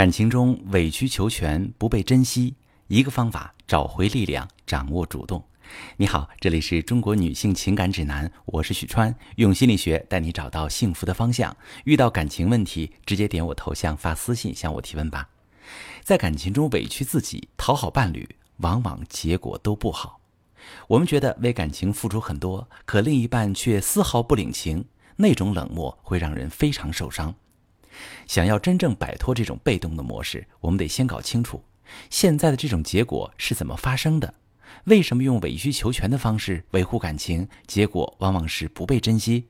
感情中委曲求全、不被珍惜，一个方法找回力量，掌握主动。你好，这里是中国女性情感指南，我是许川，用心理学带你找到幸福的方向。遇到感情问题，直接点我头像发私信向我提问吧。在感情中委屈自己、讨好伴侣，往往结果都不好。我们觉得为感情付出很多，可另一半却丝毫不领情，那种冷漠会让人非常受伤。想要真正摆脱这种被动的模式，我们得先搞清楚现在的这种结果是怎么发生的。为什么用委曲求全的方式维护感情，结果往往是不被珍惜？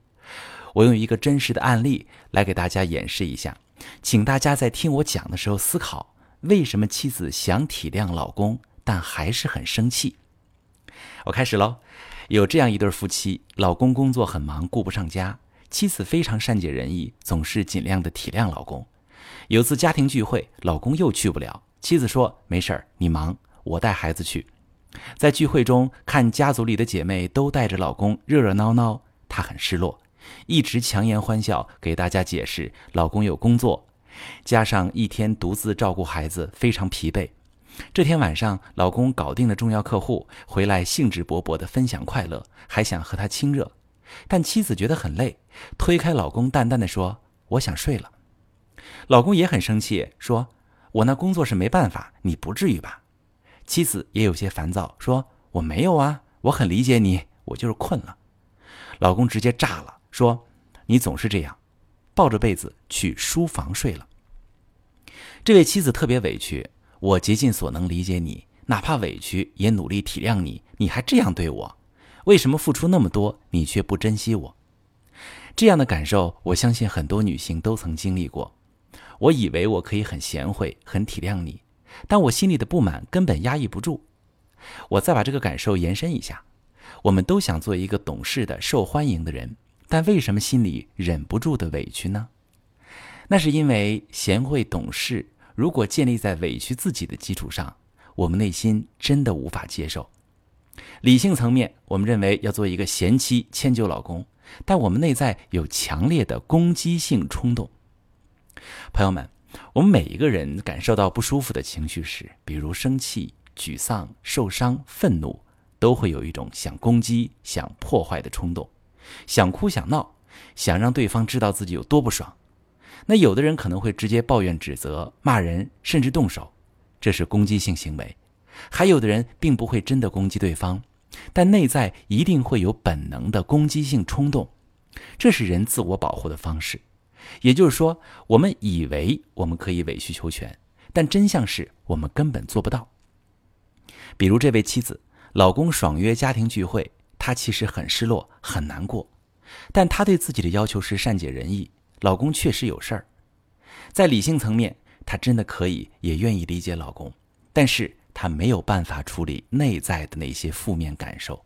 我用一个真实的案例来给大家演示一下，请大家在听我讲的时候思考：为什么妻子想体谅老公，但还是很生气？我开始喽。有这样一对夫妻，老公工作很忙，顾不上家。妻子非常善解人意，总是尽量的体谅老公。有次家庭聚会，老公又去不了，妻子说：“没事儿，你忙，我带孩子去。”在聚会中看家族里的姐妹都带着老公热热闹闹，她很失落，一直强颜欢笑给大家解释老公有工作，加上一天独自照顾孩子，非常疲惫。这天晚上，老公搞定了重要客户，回来兴致勃勃地分享快乐，还想和他亲热。但妻子觉得很累，推开老公，淡淡的说：“我想睡了。”老公也很生气，说：“我那工作是没办法，你不至于吧？”妻子也有些烦躁，说：“我没有啊，我很理解你，我就是困了。”老公直接炸了，说：“你总是这样，抱着被子去书房睡了。”这位妻子特别委屈，我竭尽所能理解你，哪怕委屈也努力体谅你，你还这样对我。为什么付出那么多，你却不珍惜我？这样的感受，我相信很多女性都曾经历过。我以为我可以很贤惠、很体谅你，但我心里的不满根本压抑不住。我再把这个感受延伸一下，我们都想做一个懂事的、受欢迎的人，但为什么心里忍不住的委屈呢？那是因为贤惠懂事，如果建立在委屈自己的基础上，我们内心真的无法接受。理性层面，我们认为要做一个贤妻，迁就老公，但我们内在有强烈的攻击性冲动。朋友们，我们每一个人感受到不舒服的情绪时，比如生气、沮丧、受伤、愤怒，都会有一种想攻击、想破坏的冲动，想哭、想闹，想让对方知道自己有多不爽。那有的人可能会直接抱怨、指责、骂人，甚至动手，这是攻击性行为。还有的人并不会真的攻击对方，但内在一定会有本能的攻击性冲动，这是人自我保护的方式。也就是说，我们以为我们可以委曲求全，但真相是我们根本做不到。比如这位妻子，老公爽约家庭聚会，她其实很失落、很难过，但她对自己的要求是善解人意。老公确实有事儿，在理性层面，她真的可以也愿意理解老公，但是。他没有办法处理内在的那些负面感受，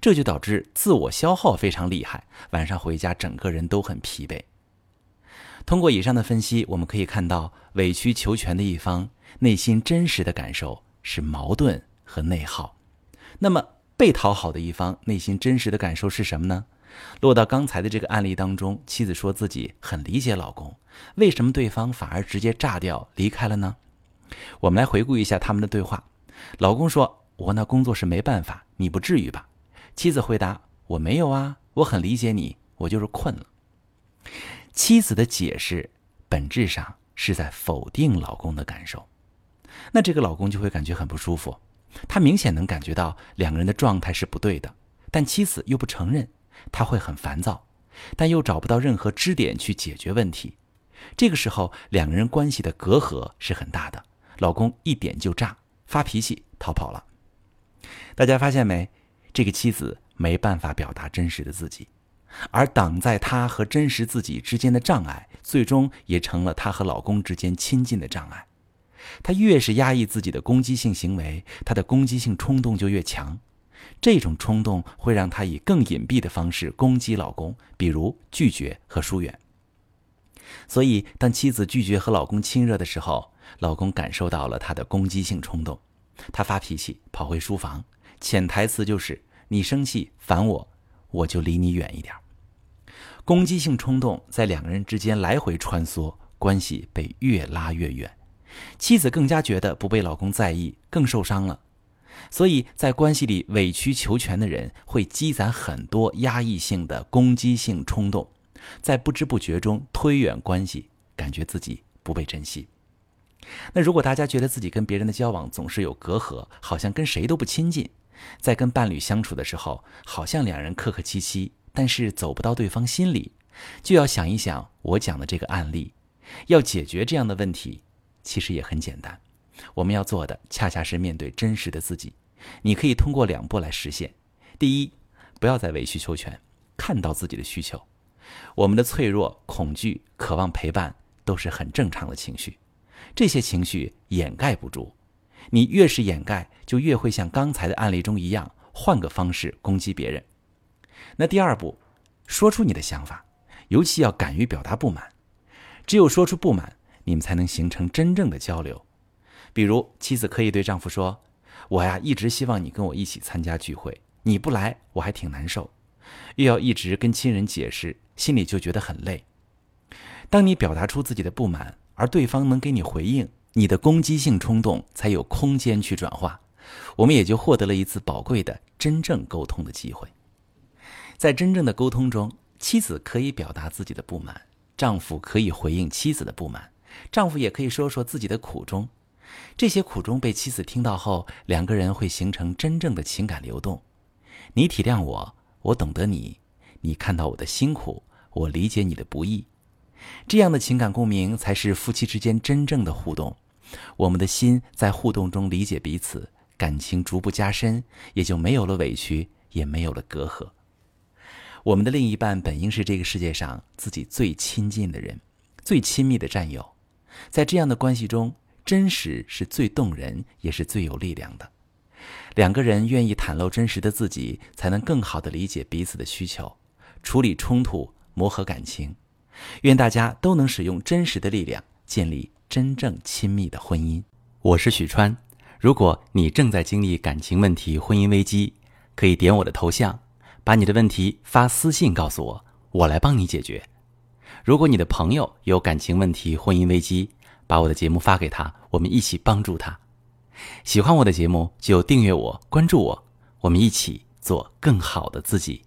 这就导致自我消耗非常厉害，晚上回家整个人都很疲惫。通过以上的分析，我们可以看到，委曲求全的一方内心真实的感受是矛盾和内耗。那么被讨好的一方内心真实的感受是什么呢？落到刚才的这个案例当中，妻子说自己很理解老公，为什么对方反而直接炸掉离开了呢？我们来回顾一下他们的对话。老公说：“我那工作是没办法，你不至于吧？”妻子回答：“我没有啊，我很理解你，我就是困了。”妻子的解释本质上是在否定老公的感受，那这个老公就会感觉很不舒服。他明显能感觉到两个人的状态是不对的，但妻子又不承认，他会很烦躁，但又找不到任何支点去解决问题。这个时候，两个人关系的隔阂是很大的。老公一点就炸，发脾气逃跑了。大家发现没？这个妻子没办法表达真实的自己，而挡在她和真实自己之间的障碍，最终也成了她和老公之间亲近的障碍。她越是压抑自己的攻击性行为，她的攻击性冲动就越强。这种冲动会让她以更隐蔽的方式攻击老公，比如拒绝和疏远。所以，当妻子拒绝和老公亲热的时候，老公感受到了他的攻击性冲动，他发脾气跑回书房，潜台词就是你生气烦我，我就离你远一点。攻击性冲动在两个人之间来回穿梭，关系被越拉越远。妻子更加觉得不被老公在意，更受伤了。所以在关系里委曲求全的人会积攒很多压抑性的攻击性冲动，在不知不觉中推远关系，感觉自己不被珍惜。那如果大家觉得自己跟别人的交往总是有隔阂，好像跟谁都不亲近，在跟伴侣相处的时候，好像两人客客气气，但是走不到对方心里，就要想一想我讲的这个案例，要解决这样的问题，其实也很简单。我们要做的恰恰是面对真实的自己。你可以通过两步来实现：第一，不要再委曲求全，看到自己的需求。我们的脆弱、恐惧、渴望陪伴都是很正常的情绪，这些情绪掩盖不住。你越是掩盖，就越会像刚才的案例中一样，换个方式攻击别人。那第二步，说出你的想法，尤其要敢于表达不满。只有说出不满，你们才能形成真正的交流。比如，妻子可以对丈夫说：“我呀，一直希望你跟我一起参加聚会，你不来，我还挺难受。又要一直跟亲人解释，心里就觉得很累。”当你表达出自己的不满，而对方能给你回应，你的攻击性冲动才有空间去转化，我们也就获得了一次宝贵的真正沟通的机会。在真正的沟通中，妻子可以表达自己的不满，丈夫可以回应妻子的不满，丈夫也可以说说自己的苦衷。这些苦衷被妻子听到后，两个人会形成真正的情感流动。你体谅我，我懂得你；你看到我的辛苦，我理解你的不易。这样的情感共鸣才是夫妻之间真正的互动。我们的心在互动中理解彼此，感情逐步加深，也就没有了委屈，也没有了隔阂。我们的另一半本应是这个世界上自己最亲近的人，最亲密的战友。在这样的关系中，真实是最动人，也是最有力量的。两个人愿意袒露真实的自己，才能更好的理解彼此的需求，处理冲突，磨合感情。愿大家都能使用真实的力量，建立真正亲密的婚姻。我是许川。如果你正在经历感情问题、婚姻危机，可以点我的头像，把你的问题发私信告诉我，我来帮你解决。如果你的朋友有感情问题、婚姻危机，把我的节目发给他，我们一起帮助他。喜欢我的节目就订阅我、关注我，我们一起做更好的自己。